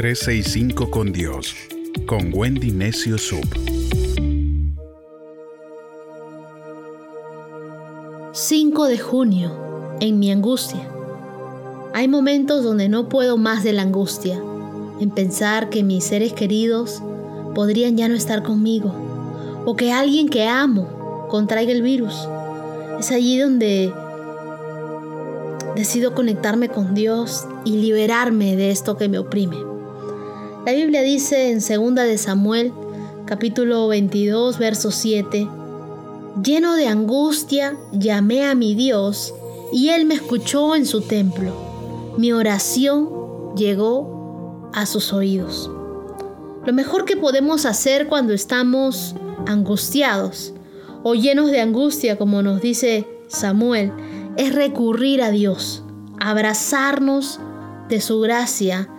365 con Dios, con Wendy Necio Sub. 5 de junio, en mi angustia. Hay momentos donde no puedo más de la angustia, en pensar que mis seres queridos podrían ya no estar conmigo, o que alguien que amo contraiga el virus. Es allí donde decido conectarme con Dios y liberarme de esto que me oprime. La Biblia dice en 2 de Samuel, capítulo 22, verso 7, Lleno de angustia, llamé a mi Dios y Él me escuchó en su templo. Mi oración llegó a sus oídos. Lo mejor que podemos hacer cuando estamos angustiados o llenos de angustia, como nos dice Samuel, es recurrir a Dios, abrazarnos de su gracia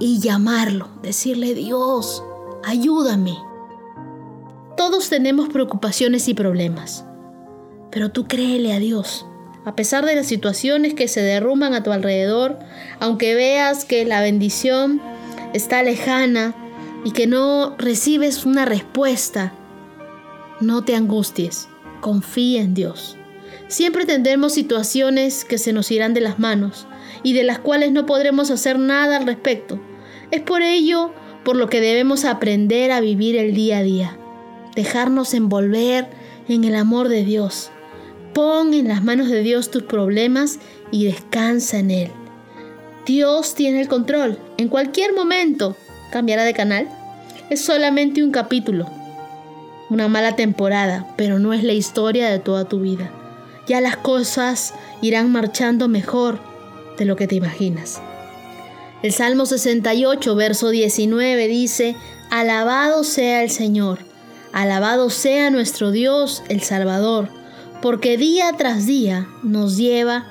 y llamarlo, decirle Dios, ayúdame. Todos tenemos preocupaciones y problemas, pero tú créele a Dios. A pesar de las situaciones que se derrumban a tu alrededor, aunque veas que la bendición está lejana y que no recibes una respuesta, no te angusties, confía en Dios. Siempre tendremos situaciones que se nos irán de las manos y de las cuales no podremos hacer nada al respecto. Es por ello por lo que debemos aprender a vivir el día a día, dejarnos envolver en el amor de Dios. Pon en las manos de Dios tus problemas y descansa en Él. Dios tiene el control. En cualquier momento cambiará de canal. Es solamente un capítulo, una mala temporada, pero no es la historia de toda tu vida ya las cosas irán marchando mejor de lo que te imaginas. El Salmo 68, verso 19 dice, Alabado sea el Señor, alabado sea nuestro Dios, el Salvador, porque día tras día nos lleva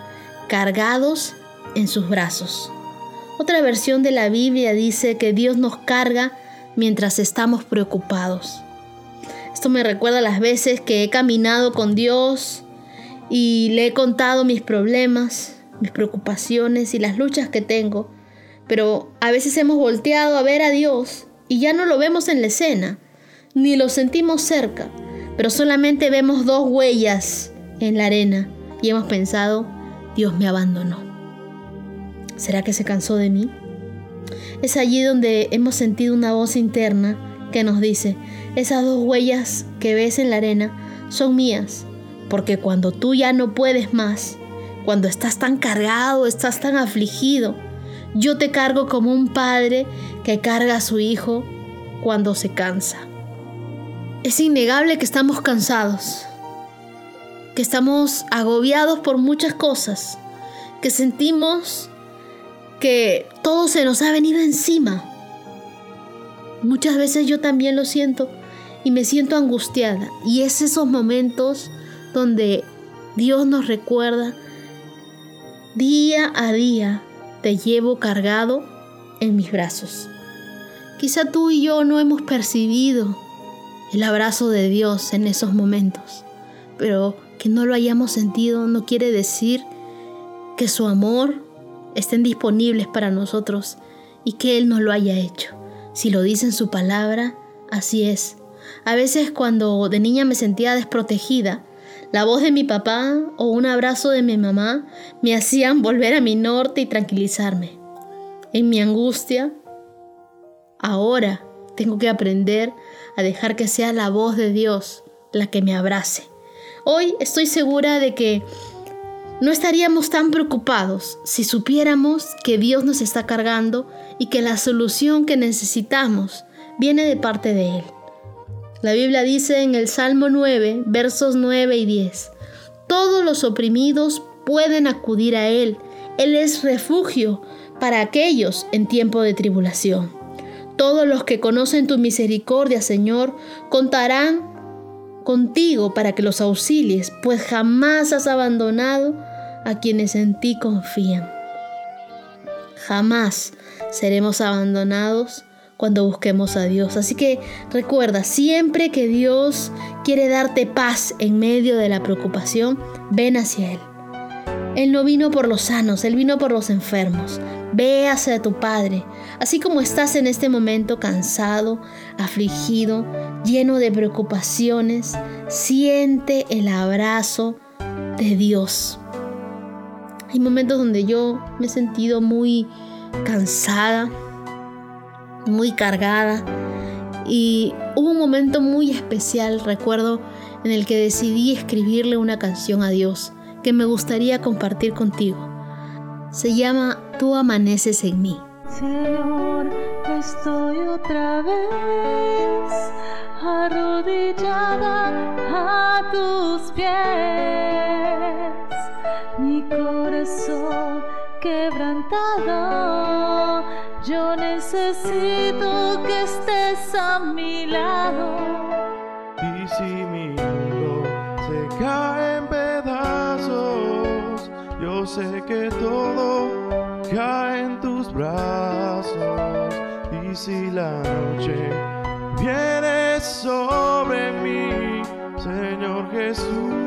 cargados en sus brazos. Otra versión de la Biblia dice que Dios nos carga mientras estamos preocupados. Esto me recuerda las veces que he caminado con Dios, y le he contado mis problemas, mis preocupaciones y las luchas que tengo, pero a veces hemos volteado a ver a Dios y ya no lo vemos en la escena, ni lo sentimos cerca, pero solamente vemos dos huellas en la arena y hemos pensado, Dios me abandonó. ¿Será que se cansó de mí? Es allí donde hemos sentido una voz interna que nos dice, esas dos huellas que ves en la arena son mías porque cuando tú ya no puedes más, cuando estás tan cargado, estás tan afligido, yo te cargo como un padre que carga a su hijo cuando se cansa. Es innegable que estamos cansados, que estamos agobiados por muchas cosas, que sentimos que todo se nos ha venido encima. Muchas veces yo también lo siento y me siento angustiada y es esos momentos donde Dios nos recuerda, día a día te llevo cargado en mis brazos. Quizá tú y yo no hemos percibido el abrazo de Dios en esos momentos, pero que no lo hayamos sentido no quiere decir que su amor estén disponibles para nosotros y que Él no lo haya hecho. Si lo dice en su palabra, así es. A veces cuando de niña me sentía desprotegida, la voz de mi papá o un abrazo de mi mamá me hacían volver a mi norte y tranquilizarme. En mi angustia, ahora tengo que aprender a dejar que sea la voz de Dios la que me abrace. Hoy estoy segura de que no estaríamos tan preocupados si supiéramos que Dios nos está cargando y que la solución que necesitamos viene de parte de Él. La Biblia dice en el Salmo 9, versos 9 y 10, Todos los oprimidos pueden acudir a Él. Él es refugio para aquellos en tiempo de tribulación. Todos los que conocen tu misericordia, Señor, contarán contigo para que los auxilies, pues jamás has abandonado a quienes en ti confían. Jamás seremos abandonados cuando busquemos a Dios. Así que recuerda, siempre que Dios quiere darte paz en medio de la preocupación, ven hacia Él. Él no vino por los sanos, Él vino por los enfermos. Ve hacia tu Padre, así como estás en este momento cansado, afligido, lleno de preocupaciones, siente el abrazo de Dios. Hay momentos donde yo me he sentido muy cansada, muy cargada y hubo un momento muy especial, recuerdo, en el que decidí escribirle una canción a Dios que me gustaría compartir contigo. Se llama Tú amaneces en mí. Señor, estoy otra vez arrodillada a tus pies. Mi corazón quebrantado, yo necesito que estés a mi lado. Y si mi mundo se cae en pedazos, yo sé que todo cae en tus brazos. Y si la noche viene sobre mí, Señor Jesús,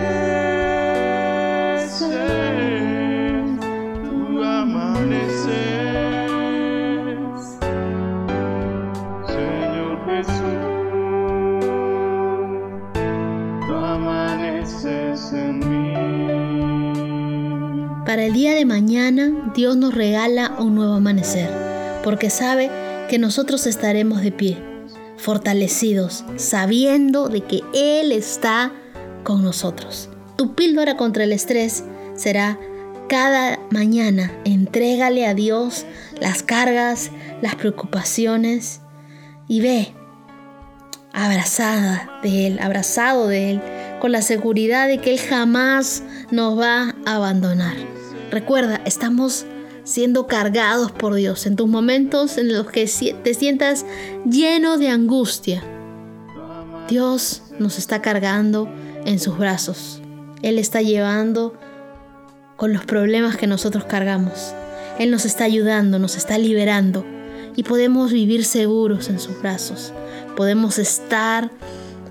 Para el día de mañana, Dios nos regala un nuevo amanecer, porque sabe que nosotros estaremos de pie, fortalecidos, sabiendo de que Él está con nosotros. Tu píldora contra el estrés será cada mañana, entrégale a Dios las cargas, las preocupaciones y ve abrazada de Él, abrazado de Él, con la seguridad de que Él jamás nos va a abandonar. Recuerda, estamos siendo cargados por Dios en tus momentos en los que te sientas lleno de angustia. Dios nos está cargando en sus brazos. Él está llevando con los problemas que nosotros cargamos. Él nos está ayudando, nos está liberando y podemos vivir seguros en sus brazos. Podemos estar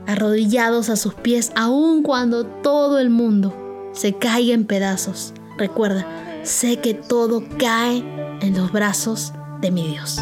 arrodillados a sus pies aun cuando todo el mundo se caiga en pedazos. Recuerda, sé que todo cae en los brazos de mi Dios.